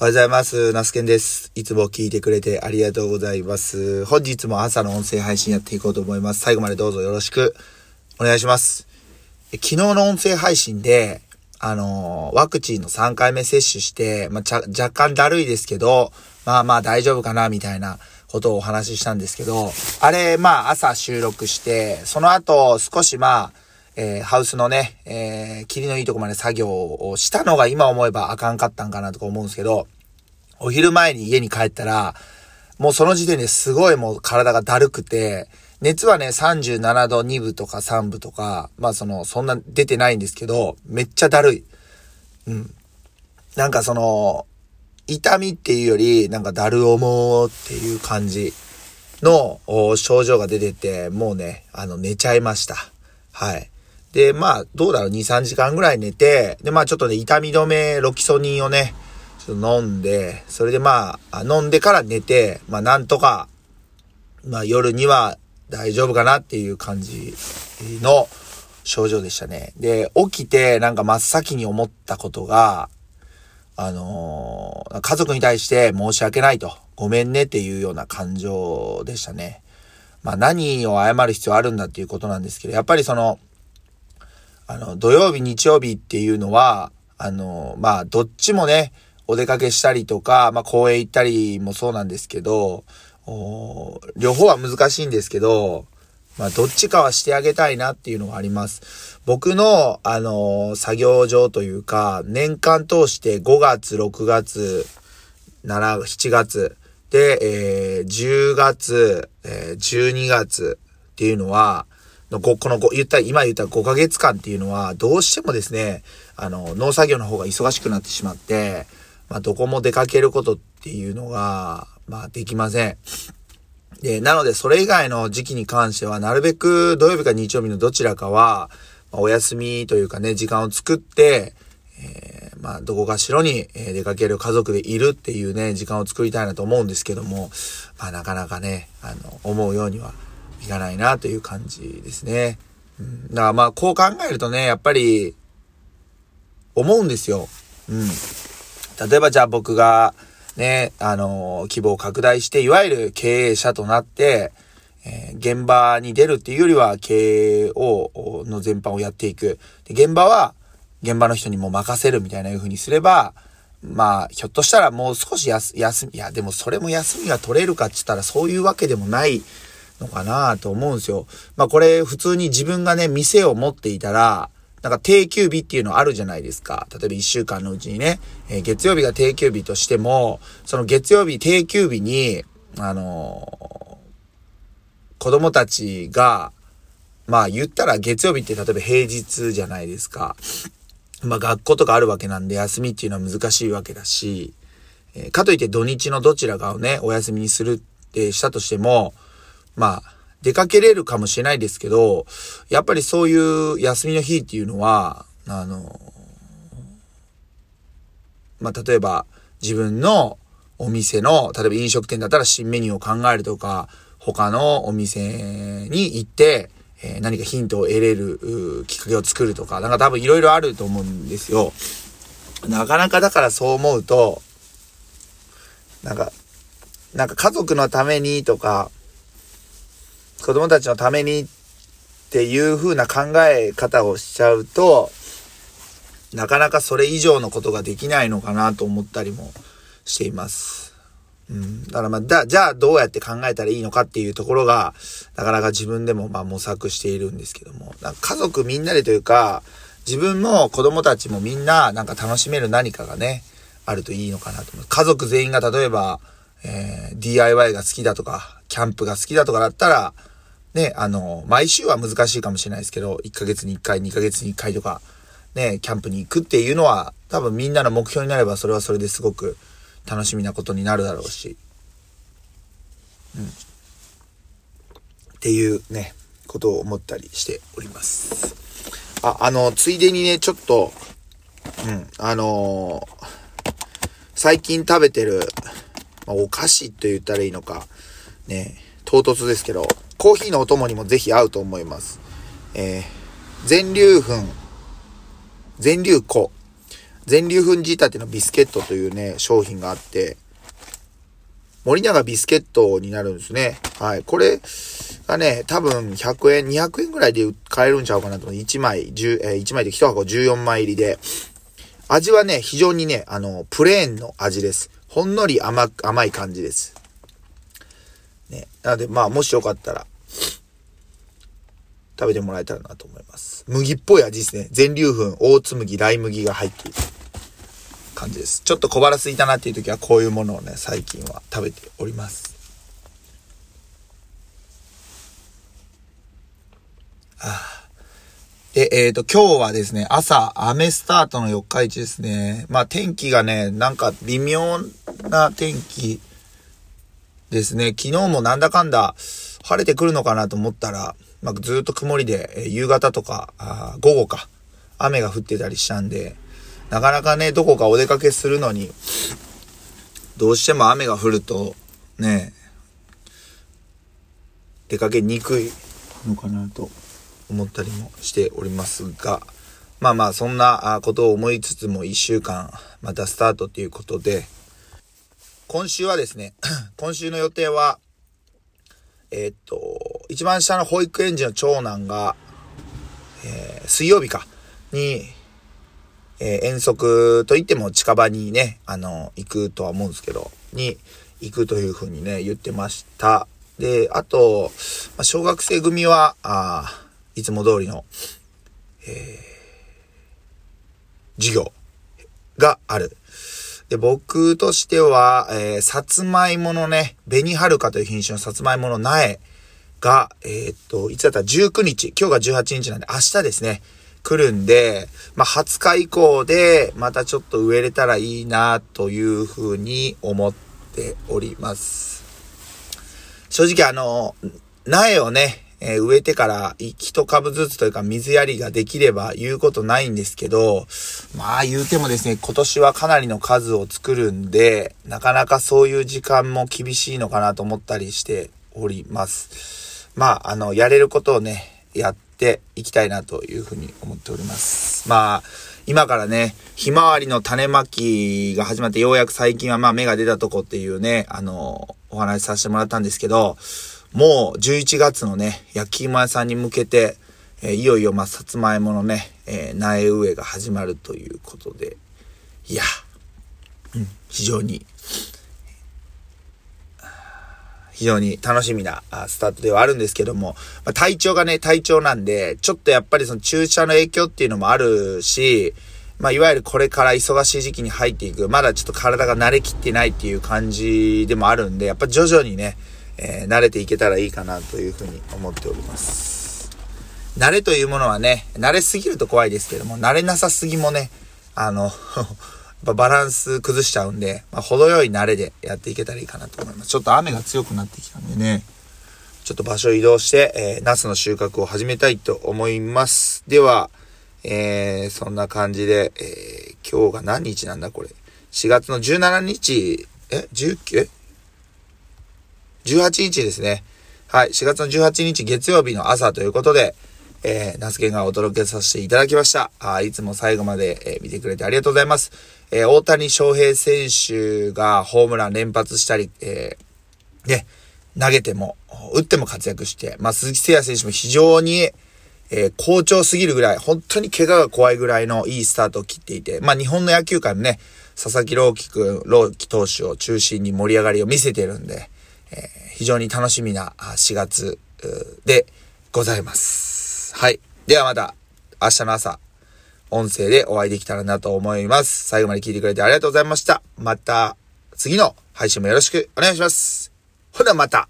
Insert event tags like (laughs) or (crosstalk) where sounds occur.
おはようございます。ナスケンです。いつも聞いてくれてありがとうございます。本日も朝の音声配信やっていこうと思います。最後までどうぞよろしくお願いします。昨日の音声配信で、あのワクチンの3回目接種して、まあ、若干だるいですけど、まあまあ大丈夫かな、みたいなことをお話ししたんですけど、あれ、まあ朝収録して、その後少しまあ、えーハウスのね、えー、霧のいいとこまで作業をしたのが今思えばあかんかったんかなとか思うんですけど、お昼前に家に帰ったら、もうその時点ですごいもう体がだるくて、熱はね、37度2分とか3分とか、まあその、そんな出てないんですけど、めっちゃだるい。うん。なんかその、痛みっていうより、なんかだるおもっていう感じの症状が出てて、もうね、あの、寝ちゃいました。はい。で、まあ、どうだろう、2、3時間ぐらい寝て、で、まあちょっとね、痛み止め、ロキソニンをね、ちょっと飲んで、それでまあ、飲んでから寝て、まあなんとか、まあ夜には大丈夫かなっていう感じの症状でしたね。で、起きてなんか真っ先に思ったことが、あのー家族に対して申し訳ないと、ごめんねっていうような感情でしたね。まあ何を謝る必要あるんだっていうことなんですけど、やっぱりその、あの、土曜日、日曜日っていうのは、あの、まあ、どっちもね、お出かけしたりとか、まあ、公園行ったりもそうなんですけど、両方は難しいんですけど、まあ、どっちかはしてあげたいなっていうのがあります。僕の、あの作業上というか、年間通して5月、6月、7、7月、で、えー10月、えー12月っていうのは、のこのご言った、今言った5ヶ月間っていうのは、どうしてもですね、あの、農作業の方が忙しくなってしまって、まあ、どこも出かけることっていうのが、まあ、できません。で、なので、それ以外の時期に関しては、なるべく土曜日か日曜日のどちらかは、まお休みというかね、時間を作って、えーまあ、どこかしろに出かける家族でいるっていうね、時間を作りたいなと思うんですけども、まあ、なかなかね、あの、思うようにはいかないなという感じですね。うん、だからまあ、こう考えるとね、やっぱり、思うんですよ。うん。例えばじゃあ僕が、ね、あの、規模を拡大して、いわゆる経営者となって、えー現場に出るっていうよりは経営を、の全般をやっていく。で現場は、現場の人にも任せるみたいな風にすれば、まあ、ひょっとしたらもう少し、休み、いや、でもそれも休みが取れるかって言ったらそういうわけでもないのかなと思うんですよ。まあこれ普通に自分がね、店を持っていたら、なんか定休日っていうのあるじゃないですか。例えば1週間のうちにね、えー月曜日が定休日としても、その月曜日定休日に、あのー子供たちが、まあ言ったら月曜日って例えば平日じゃないですか。まあ学校とかあるわけなんで休みっていうのは難しいわけだし、えーかといって土日のどちらかをね、お休みにするってしたとしても、まあ、出かけれるかもしれないですけど、やっぱりそういう休みの日っていうのは、あの、まあ、例えば自分のお店の、例えば飲食店だったら新メニューを考えるとか、他のお店に行って、えー何かヒントを得れるきっかけを作るとか、なんか多分いろいろあると思うんですよ。なかなかだからそう思うと、なんか、なんか家族のためにとか、子供たちのためにっていう風な考え方をしちゃうと、なかなかそれ以上のことができないのかなと思ったりもしています。うん。だからまあ、だ、じゃあどうやって考えたらいいのかっていうところが、なかなか自分でもまあ模索しているんですけども、なんか家族みんなでというか、自分も子供たちもみんななんか楽しめる何かがね、あるといいのかなと思う。家族全員が例えば、えー DIY が好きだとか、キャンプが好きだとかだったら、ね、あの、毎週は難しいかもしれないですけど、1ヶ月に1回、2ヶ月に1回とか、ね、キャンプに行くっていうのは、多分みんなの目標になれば、それはそれですごく楽しみなことになるだろうし、うん。っていうね、ことを思ったりしております。あ、あの、ついでにね、ちょっと、うん、あのー最近食べてる、まあ、お菓子と言ったらいいのか、ね、唐突ですけど、コーヒーのお供にもぜひ合うと思います。えー、全粒粉、全粒粉全粒粉仕立てのビスケットというね、商品があって、森永ビスケットになるんですね。はい。これがね、多分100円、200円ぐらいで買えるんちゃうかなと。1枚、10、えー、1枚で1箱14枚入りで。味はね、非常にね、あの、プレーンの味です。ほんのり甘、甘い感じです。ね。なので、まあ、もしよかったら、食べてもらえたらなと思います。麦っぽい味ですね。全粒粉、大津麦、ライ麦が入っている感じです。ちょっと小腹すいたなっていう時はこういうものをね、最近は食べております。ああで、えっ、ー、と、今日はですね、朝、雨スタートの四日市ですね。まあ、天気がね、なんか微妙な天気ですね。昨日もなんだかんだ晴れてくるのかなと思ったら、まあ、ずっと曇りで、え、夕方とか、あ午後か、雨が降ってたりしたんで、なかなかね、どこかお出かけするのに、どうしても雨が降ると、ね、出かけにくいのかなと思ったりもしておりますが、まあまあ、そんなことを思いつつも1週間、またスタートということで、今週はですね、(clears throat) 今週の予定は、えー、っと、一番下の保育園児の長男が、えー、水曜日か、に、えー、遠足といっても近場にね、あの、行くとは思うんですけど、に行くというふうにね、言ってました。で、あと、まあ、小学生組は、あいつも通りの、えー、授業がある。で、僕としては、えー、さつまいものね、紅はるかという品種のさつまいもの苗が、えー、っと、いつだった？ら19日、今日が18日なんで明日ですね、来るんで、まあ、20日以降で、またちょっと植えれたらいいな、というふうに思っております。正直あの、苗をね、えー、植えてから一株ずつというか水やりができれば言うことないんですけど、まあ言うてもですね、今年はかなりの数を作るんで、なかなかそういう時間も厳しいのかなと思ったりしております。まあ、あの、やれることをね、やっていきたいなというふうに思っております。まあ、今からね、ひまわりの種まきが始まってようやく最近はまあ芽が出たとこっていうね、あの、お話しさせてもらったんですけど、もう11月のね、焼き芋屋さんに向けて、えー、いよいよまあ、さつまいものね、えー、苗植えが始まるということで、いや、うん、非常に、非常に楽しみなスタートではあるんですけども、まあ、体調がね、体調なんで、ちょっとやっぱりその注射の影響っていうのもあるし、まあ、いわゆるこれから忙しい時期に入っていく、まだちょっと体が慣れきってないっていう感じでもあるんで、やっぱ徐々にね、えー、慣れていけたらいいかなというふうに思っております。慣れというものはね、慣れすぎると怖いですけども、慣れなさすぎもね、あの (laughs) バランス崩しちゃうんで、まあ、程よい慣れでやっていけたらいいかなと思います。ちょっと雨が強くなってきたんでね、ちょっと場所移動して、えー、ナスの収穫を始めたいと思います。では、えー、そんな感じで、えー、今日が何日なんだこれ？4月の17日、え ?19? 18日ですね。はい、4月の18日月曜日の朝ということで、えー、ナスケがお届けさせていただきました。あいつも最後まで、えー、見てくれてありがとうございます。えー、大谷翔平選手がホームラン連発したり、えー、ね、投げても、打っても活躍して、まあ、鈴木誠也選手も非常に、えー、好調すぎるぐらい、本当に怪我が怖いぐらいのいいスタートを切っていて、まあ、日本の野球界もね、佐々木朗希君、朗希投手を中心に盛り上がりを見せてるんで、えー、非常に楽しみな4月でございます。はい。ではまた明日の朝、音声でお会いできたらなと思います。最後まで聞いてくれてありがとうございました。また次の配信もよろしくお願いします。ほなまた。